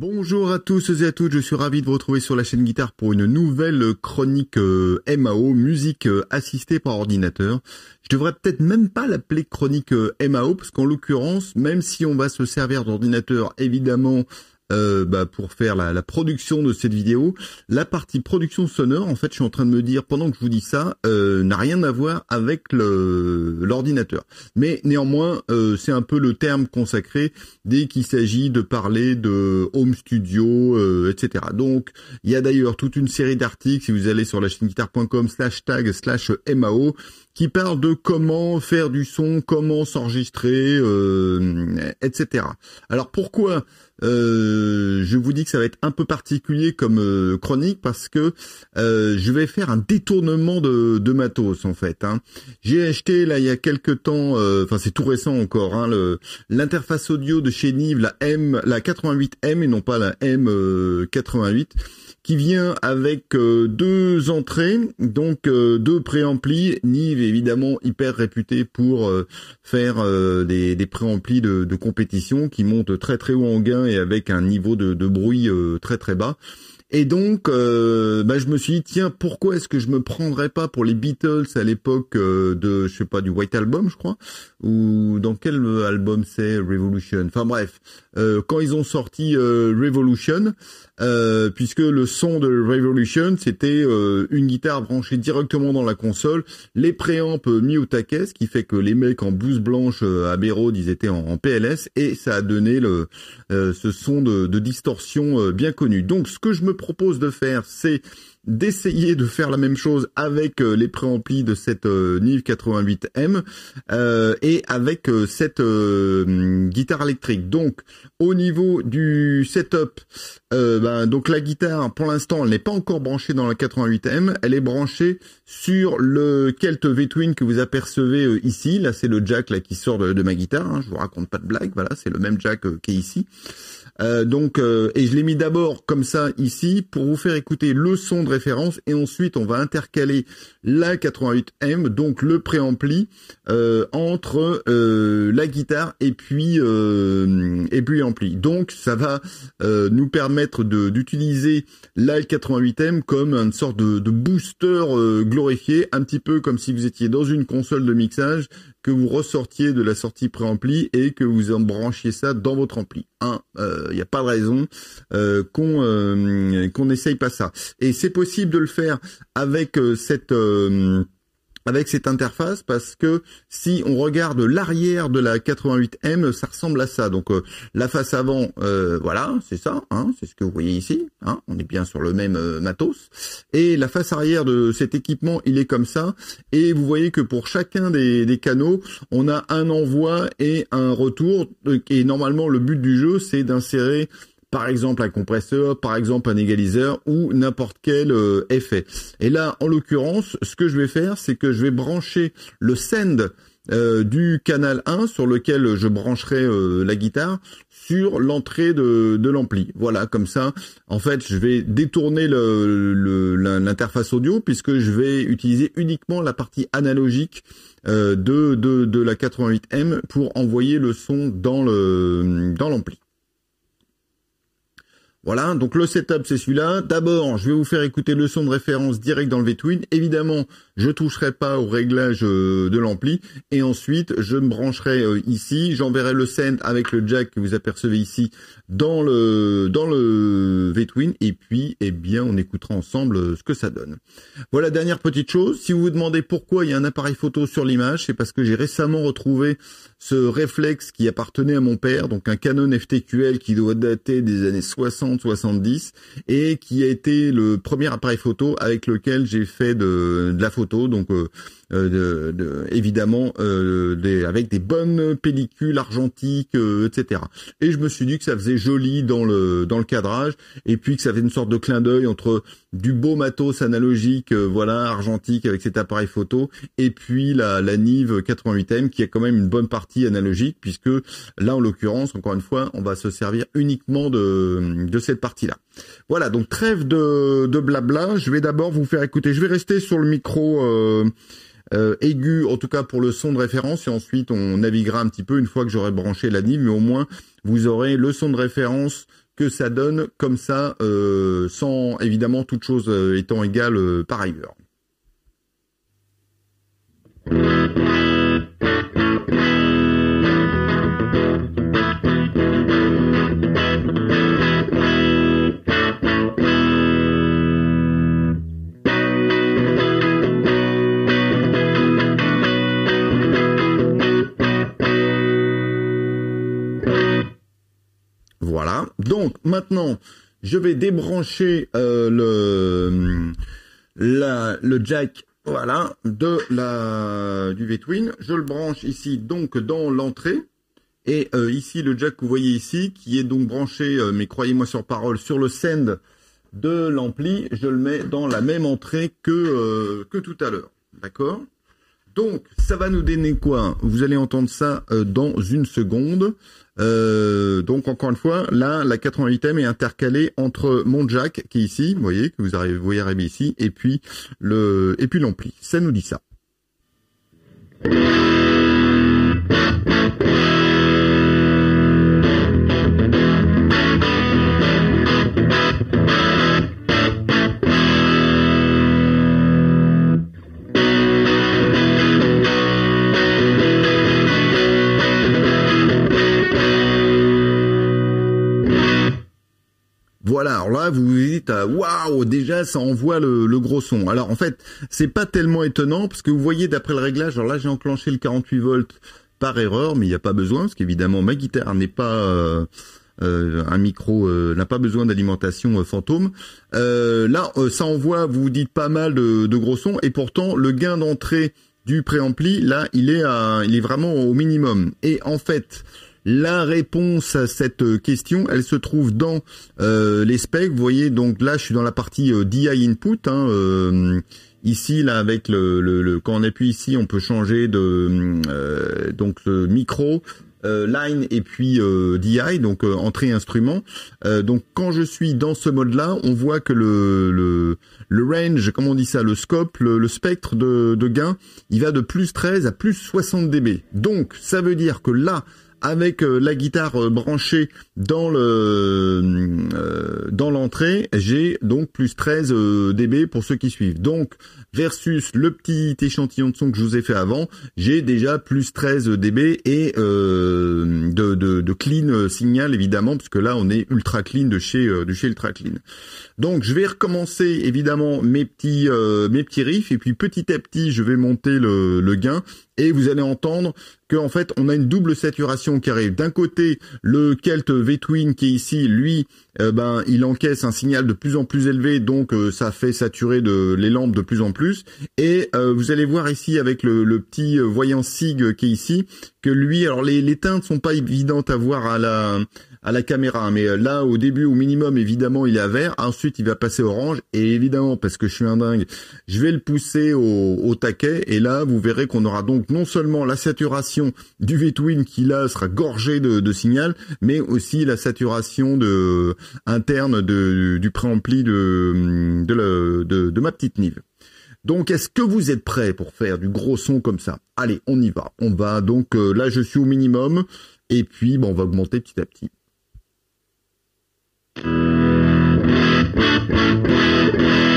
Bonjour à tous et à toutes, je suis ravi de vous retrouver sur la chaîne Guitare pour une nouvelle chronique euh, MAO, musique euh, assistée par ordinateur. Je devrais peut-être même pas l'appeler chronique euh, MAO, parce qu'en l'occurrence, même si on va se servir d'ordinateur évidemment euh, bah, pour faire la, la, production de cette vidéo. La partie production sonore, en fait, je suis en train de me dire pendant que je vous dis ça, euh, n'a rien à voir avec l'ordinateur. Mais néanmoins, euh, c'est un peu le terme consacré dès qu'il s'agit de parler de home studio, euh, etc. Donc, il y a d'ailleurs toute une série d'articles, si vous allez sur la chaîne guitare.com slash tag slash MAO, qui parle de comment faire du son, comment s'enregistrer, euh, etc. Alors pourquoi euh, je vous dis que ça va être un peu particulier comme euh, chronique parce que euh, je vais faire un détournement de, de matos en fait. Hein. J'ai acheté là il y a quelques temps, euh, enfin c'est tout récent encore, hein, l'interface audio de chez Nive, la M, la 88M et non pas la M88 qui vient avec deux entrées, donc deux préamplis. Nive évidemment hyper réputé pour euh, faire des, des préamplis de, de, compétition qui montent très très haut en gain et avec un niveau de, bruit très très bas. Et donc, euh, bah, je me suis dit, tiens, pourquoi est-ce que je me prendrais pas pour les Beatles à l'époque euh, de, je pas, du White Album, je crois, ou dans quel album c'est Revolution? Enfin bref, euh, quand ils ont sorti Revolution, puisque le son de Revolution, c'était une guitare branchée directement dans la console, les préamps mis au taquet, ce qui fait que les mecs en blouse blanche à Béraud, ils étaient en, PLS, et ça a donné le, ce son de, de distorsion bien connu. Donc, ce que je me propose de faire, c'est d'essayer de faire la même chose avec euh, les préamplis de cette euh, Nive 88M euh, et avec cette guitare électrique. Donc au niveau du setup, ben, donc la guitare pour l'instant elle n'est pas encore branchée dans la 88M, elle est branchée sur le Kelt V-Twin que vous apercevez ici. Là c'est le jack là qui sort de, ma guitare. Hein. Je vous raconte pas de blague, voilà c'est le même jack qui est ici. Euh, donc, euh, et je l'ai mis d'abord comme ça ici pour vous faire écouter le son de référence et ensuite on va intercaler la 88M, donc le préampli euh, entre la guitare et puis et puis l'ampli. Donc ça va nous permettre d'utiliser la 88M comme une sorte de booster glorifié, un petit peu comme si vous étiez dans une console de mixage que vous ressortiez de la sortie préampli et que vous en branchiez ça dans votre ampli. Il euh, n'y a pas de raison euh, qu'on euh, qu'on n'essaye pas ça. Et c'est possible de le faire avec euh, cette avec cette interface parce que si on regarde l'arrière de la 88M, ça ressemble à ça. Donc euh, la face avant, euh, voilà, c'est ça, hein, c'est ce que vous voyez ici. Hein, on est bien sur le même euh, matos. Et la face arrière de cet équipement, il est comme ça. Et vous voyez que pour chacun des, des canaux, on a un envoi et un retour. Et normalement, le but du jeu, c'est d'insérer par exemple un compresseur, par exemple un égaliseur ou n'importe quel euh, effet. Et là, en l'occurrence, ce que je vais faire, c'est que je vais brancher le send euh, du canal 1 sur lequel je brancherai euh, la guitare sur l'entrée de, de l'ampli. Voilà, comme ça, en fait, je vais détourner l'interface audio puisque je vais utiliser uniquement la partie analogique de, la 88M pour envoyer le son dans l'ampli. Voilà, donc le setup c'est celui-là. D'abord, je vais vous faire écouter le son de référence direct dans le V-Twin. Évidemment, je toucherai pas au réglage euh, de l'ampli. Et ensuite, je me brancherai euh, ici. J'enverrai le send avec le jack que vous apercevez ici dans le dans le V-Twin. Et puis, eh bien, on écoutera ensemble euh, ce que ça donne. Voilà, dernière petite chose. Si vous vous demandez pourquoi il y a un appareil photo sur l'image, c'est parce que j'ai récemment retrouvé ce réflexe qui appartenait à mon père, donc un Canon FTQL qui doit dater des années 60 70 et qui a été le premier appareil photo avec lequel j'ai fait de, de, la photo. Donc euh, de, évidemment euh, avec des bonnes pellicules argentiques, euh, etc. Et je me suis dit que ça faisait joli dans le dans le cadrage, et puis que ça faisait une sorte de clin d'œil entre du beau matos analogique, voilà, argentique avec cet appareil photo, et puis la, la Nive 88M qui a quand même une bonne partie analogique, puisque là en l'occurrence, encore une fois, on va se servir uniquement de de cette partie-là. Voilà, donc trêve de, de blabla. Je vais d'abord vous faire écouter. Je vais rester sur le micro. Euh, euh, aigu, en tout cas pour le son de référence, et ensuite on naviguera un petit peu une fois que j'aurai branché la NIV, mais au moins vous aurez le son de référence que ça donne comme ça, euh, sans évidemment toute chose étant égale par ailleurs. Donc maintenant, je vais débrancher euh, le jack voilà de la du V-Twin. Je le branche ici donc dans l'entrée. Et euh, ici le jack que vous voyez ici, qui est donc branché, euh, mais croyez-moi sur parole, sur le send de l'ampli, je le mets dans la même entrée que que tout à l'heure. D'accord? Donc, ça va nous donner quoi? Vous allez entendre ça dans une seconde. Euh, donc encore une fois, là, la 88M est intercalée entre mon jack qui est ici, vous voyez, que vous, arrivez, vous voyez arriver ici, et puis et puis l'ampli. Ça nous dit ça. Vous vous dites euh, waouh, déjà ça envoie le, gros son. Alors en fait, c'est pas tellement étonnant parce que vous voyez d'après le réglage, alors là j'ai enclenché le 48 volts par erreur, mais il n'y a pas besoin parce qu'évidemment ma guitare n'est pas euh, euh, un micro n'a pas besoin d'alimentation fantôme. là, ça envoie, vous vous dites pas mal de, de gros sons et pourtant le gain d'entrée du préampli, là, il est à, il est vraiment au minimum. Et en fait, la réponse à cette question, elle se trouve dans euh, les specs. Vous voyez, donc là, je suis dans la partie euh, DI input. Hein, euh, ici, là, avec le, quand on appuie ici, on peut changer de donc le micro. line et puis DI, donc entrée instrument. donc quand je suis dans ce mode-là, on voit que le, range, comment on dit ça, le scope, le, le spectre de, de, gain, il va de plus 13 à plus 60 dB. Donc ça veut dire que là, avec euh, la guitare euh, branchée dans le euh, dans l'entrée, j'ai donc plus 13 dB pour ceux qui suivent. Donc versus le petit échantillon de son que je vous ai fait avant, j'ai déjà plus 13 dB et de, de, de, clean signal évidemment parce que là on est ultra clean de chez de chez ultra clean. Donc je vais recommencer évidemment mes petits mes petits riffs et puis petit à petit je vais monter le, le gain et vous allez entendre qu'en fait on a une double saturation qui arrive. D'un côté, le Kelt V-Twin qui est ici, lui, euh, ben il encaisse un signal de plus en plus élevé, donc euh, ça fait saturer les lampes de plus en plus. Et euh, vous allez voir ici avec le, le petit voyant SIG qui est ici, que lui, alors les, les teintes sont pas évidentes à voir à la à la caméra. Mais euh, là, au début, au minimum, évidemment, il est à vert. Ensuite, il va passer orange. Et évidemment, parce que je suis un dingue, je vais le pousser au, taquet. Et là, vous verrez qu'on aura donc non seulement la saturation du V-Twin qui là sera gorgé de, signal, mais aussi la saturation de interne de, du préampli de, de, de, de ma petite Nive. Donc, est-ce que vous êtes prêts pour faire du gros son comme ça? Allez, on y va. On va donc euh, là, je suis au minimum, et puis bon, on va augmenter petit à petit. Thank you.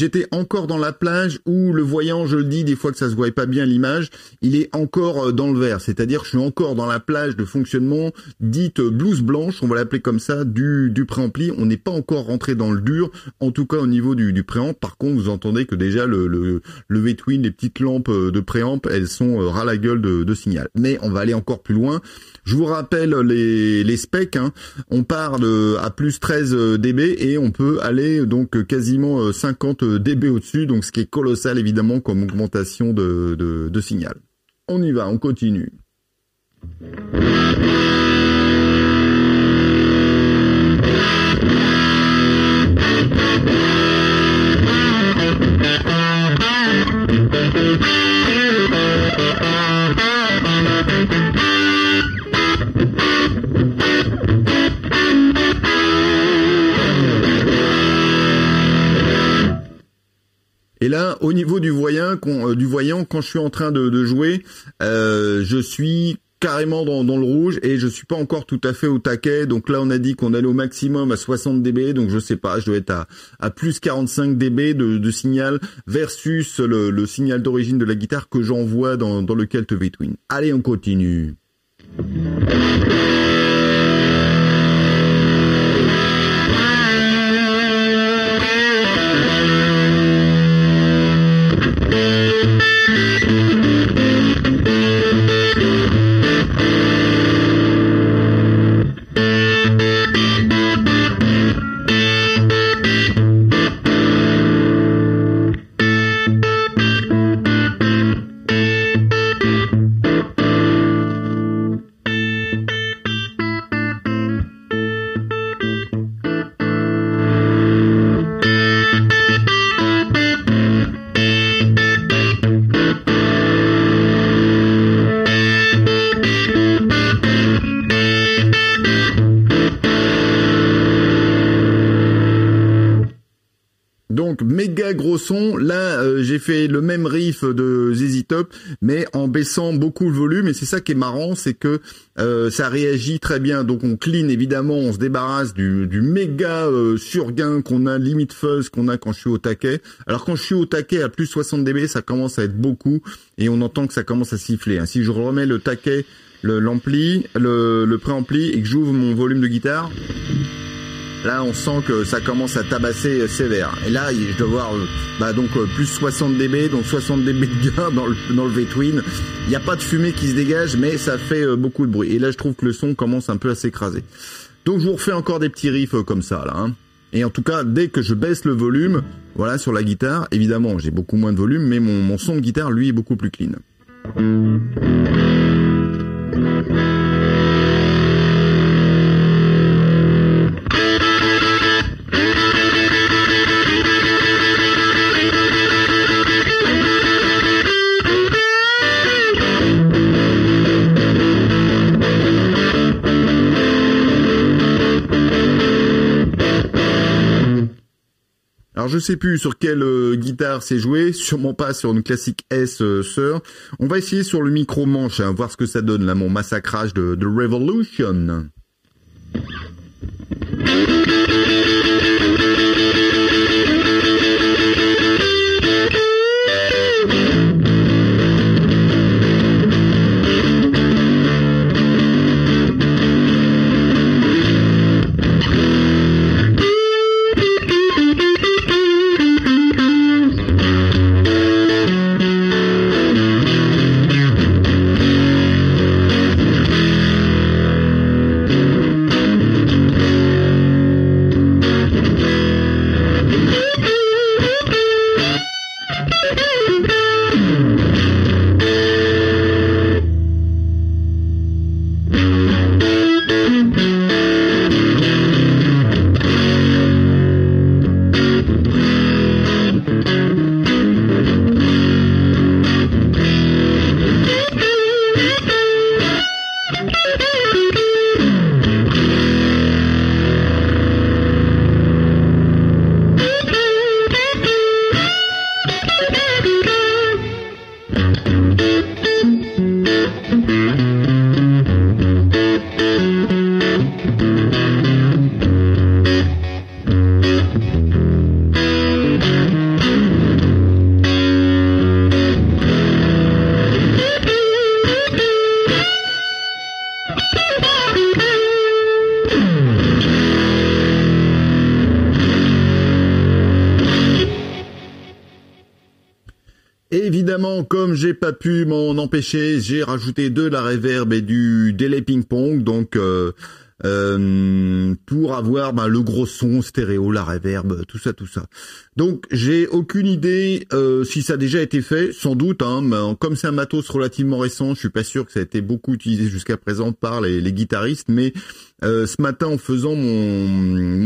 J'étais encore dans la plage où le voyant, je le dis, des fois que ça se voit pas bien l'image, il est encore euh, dans le vert. C'est-à-dire, je suis encore dans la plage de fonctionnement dite blouse blanche, on va l'appeler comme ça, du, du préampli. On n'est pas encore rentré dans le dur, en tout cas au niveau du, du préamp. Par contre, vous entendez que déjà le, le, le V-Twin, les petites lampes euh, de préamp, elles sont euh, ras la gueule de, de signal. Mais on va aller encore plus loin. Je vous rappelle les, les specs. Hein. On part de, à plus 13 dB et on peut aller donc quasiment 50 dB au-dessus, donc ce qui est colossal évidemment comme augmentation de, signal. On y va, on continue. Là, au niveau du voyant, quand, du voyant, quand je suis en train de, jouer, je suis carrément dans, le rouge et je suis pas encore tout à fait au taquet. Donc là, on a dit qu'on allait au maximum à 60 dB. Donc je sais pas, je dois être à, à plus 45 dB de, signal versus le, signal d'origine de la guitare que j'envoie dans, dans le Celt V-Twin. Allez, on continue. Gros son. Là, euh, j'ai fait le même riff de ZZ Top, mais en baissant beaucoup le volume. Et c'est ça qui est marrant, c'est que euh, ça réagit très bien. Donc on clean évidemment, on se débarrasse du, du méga euh, surgain qu'on a, limite fuzz qu'on a quand je suis au taquet. Alors quand je suis au taquet à plus 60 dB, ça commence à être beaucoup et on entend que ça commence à siffler. Hein. Si je remets le taquet, l'ampli, le, le préampli et que j'ouvre mon volume de guitare. Là, on sent que ça commence à tabasser sévère. Et là, je dois voir euh, bah, donc euh, plus 60 dB, donc 60 dB de gain dans le, dans le V-Twin. Il n'y a pas de fumée qui se dégage, mais ça fait euh, beaucoup de bruit. Et là, je trouve que le son commence un peu à s'écraser. Donc, je vous refais encore des petits riffs comme ça, là. Hein. Et en tout cas, dès que je baisse le volume, voilà, sur la guitare, évidemment, j'ai beaucoup moins de volume, mais mon, mon son de guitare, lui, est beaucoup plus clean. Je sais plus sur quelle euh, guitare c'est joué, sûrement pas sur une classique S euh. On va essayer sur le micro manche, hein, voir ce que ça donne là, mon massacrage de, de Revolution. Comme j'ai pas pu m'en empêcher, j'ai rajouté de la reverb et du délai ping-pong, donc euh, euh, pour avoir ben, le gros son stéréo, la reverb, tout ça, tout ça. Donc j'ai aucune idée euh, si ça a déjà été fait, sans doute. Hein, mais comme c'est un matos relativement récent, je suis pas sûr que ça a été beaucoup utilisé jusqu'à présent par les, les guitaristes, mais euh, ce matin en faisant mon,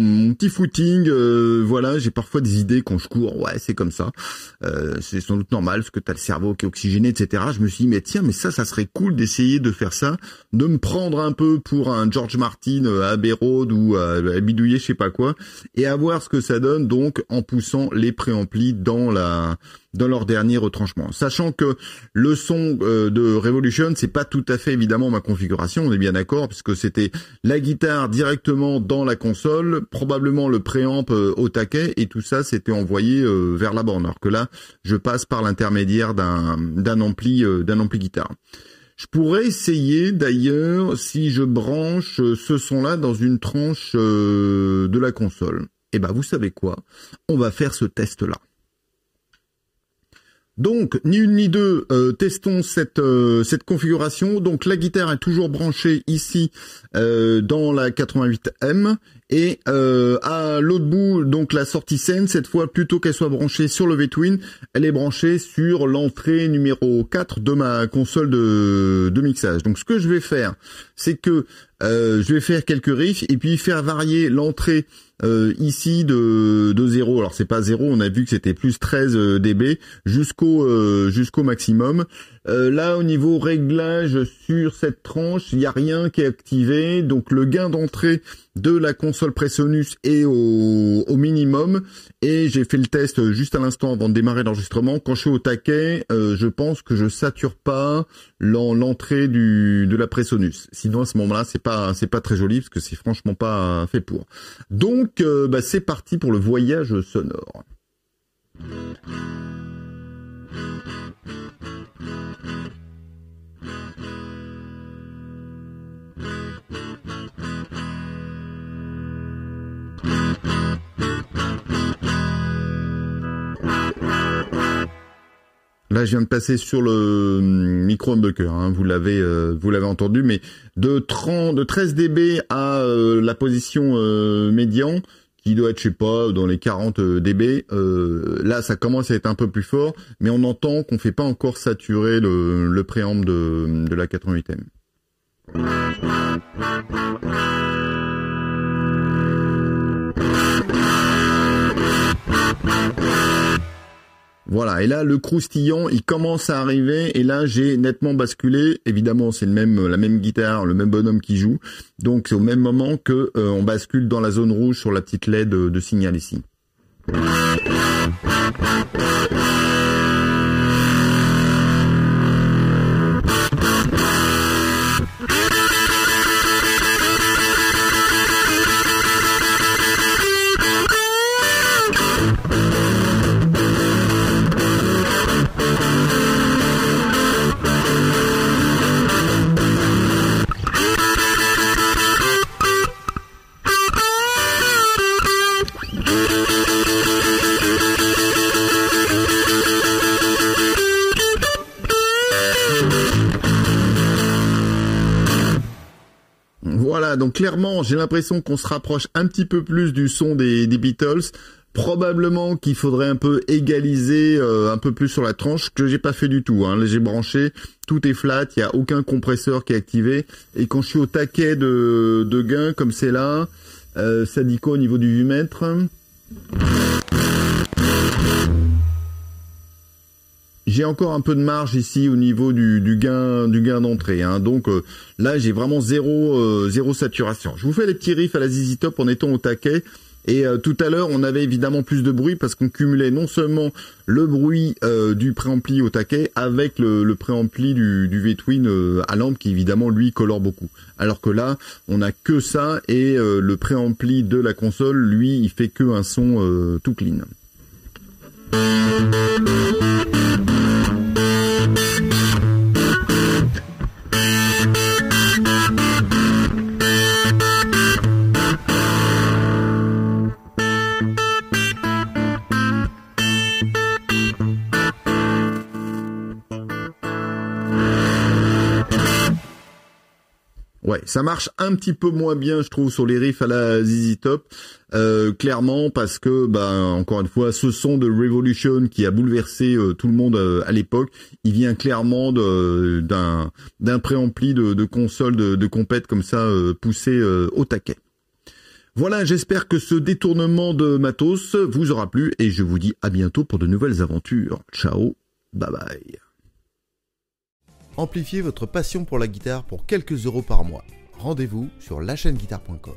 mon, petit footing, euh, voilà, j'ai parfois des idées quand je cours. Ouais, c'est comme ça. Euh, c'est sans doute normal parce que tu as le cerveau qui est oxygéné, etc. Je me suis dit mais tiens, mais ça, ça serait cool d'essayer de faire ça, de me prendre un peu pour un George Martin Martin à Abbey Road ou à, bidouiller je sais pas quoi, et à voir ce que ça donne donc en poussant les préamplis dans la dans leur dernier retranchement. Sachant que le son euh, de Revolution, c'est pas tout à fait évidemment ma configuration, on est bien d'accord, puisque c'était la guitare directement dans la console, probablement le préamp euh, au taquet, et tout ça c'était envoyé euh, vers la borne. Alors que là, je passe par l'intermédiaire d'un ampli d'un ampli guitare. Je pourrais essayer d'ailleurs si je branche ce son-là dans une tranche de la console. Eh ben vous savez quoi? On va faire ce test-là. Donc, ni une ni deux, euh, testons cette euh, cette configuration. Donc, la guitare est toujours branchée ici euh, dans la 88M et à l'autre bout, donc la sortie scène, cette fois plutôt qu'elle soit branchée sur le V-Twin, elle est branchée sur l'entrée numéro 4 de ma console de, de mixage. Donc, ce que je vais faire, c'est que je vais faire quelques riffs et puis faire varier l'entrée euh, ici de, de 0, alors c'est pas 0, on a vu que c'était plus 13 euh, dB jusqu'au euh, jusqu'au maximum. là au niveau réglage sur cette tranche, il n'y a rien qui est activé, donc le gain d'entrée de la console Presonus est au, au minimum et j'ai fait le test juste à l'instant avant de démarrer l'enregistrement. Quand je suis au taquet, je pense que je sature pas l'entrée du de la Presonus. Sinon à ce moment-là, c'est pas c'est pas très joli parce que c'est franchement pas fait pour. Donc donc, euh, bah, c'est parti pour le voyage sonore. Là, je viens de passer sur le hum, micro humbucker, hein, vous l'avez euh, vous l'avez entendu, mais de 30, de 13 dB à euh, la position euh, médian, qui doit être, je sais pas, dans les 40 dB. là, ça commence à être un peu plus fort, mais on entend qu'on fait pas encore saturer le, le de la 88M. Voilà, et là le croustillant, il commence à arriver, et là j'ai nettement basculé. Évidemment, c'est le même, la même guitare, le même bonhomme qui joue, donc c'est au même moment que euh, on bascule dans la zone rouge sur la petite LED de signal ici. Donc clairement, j'ai l'impression qu'on se rapproche un petit peu plus du son des, Beatles. Probablement qu'il faudrait un peu égaliser euh, un peu plus sur la tranche, que j'ai pas fait du tout. Hein. J'ai branché, tout est flat, il y a aucun compresseur qui est activé. Et quand je suis au taquet de, de gain comme c'est là, euh, ça dit quoi au niveau du 8 mètres? J'ai encore un peu de marge ici au niveau du, gain du gain d'entrée. Hein. Donc euh, là, j'ai vraiment zéro euh, zéro saturation. Je vous fais les petits riffs à la ZZ Top en étant au taquet. Et euh, tout à l'heure, on avait évidemment plus de bruit parce qu'on cumulait non seulement le bruit du préampli au taquet avec le, préampli du, du V-Twin à lampe qui évidemment lui colore beaucoup. Alors que là, on a que ça et le préampli de la console, lui, il fait que un son tout clean. Ouais, ça marche un petit peu moins bien, je trouve, sur les riffs à la ZZ Top, euh, clairement parce que, bah, encore une fois, ce son de Revolution qui a bouleversé euh, tout le monde euh, à l'époque, il vient clairement d'un préampli de, de console de, de compète comme ça poussé au taquet. Voilà, j'espère que ce détournement de matos vous aura plu et je vous dis à bientôt pour de nouvelles aventures. Ciao, bye bye. Amplifiez votre passion pour la guitare pour quelques euros par mois. rendez-vous sur lachaîneguitare.com.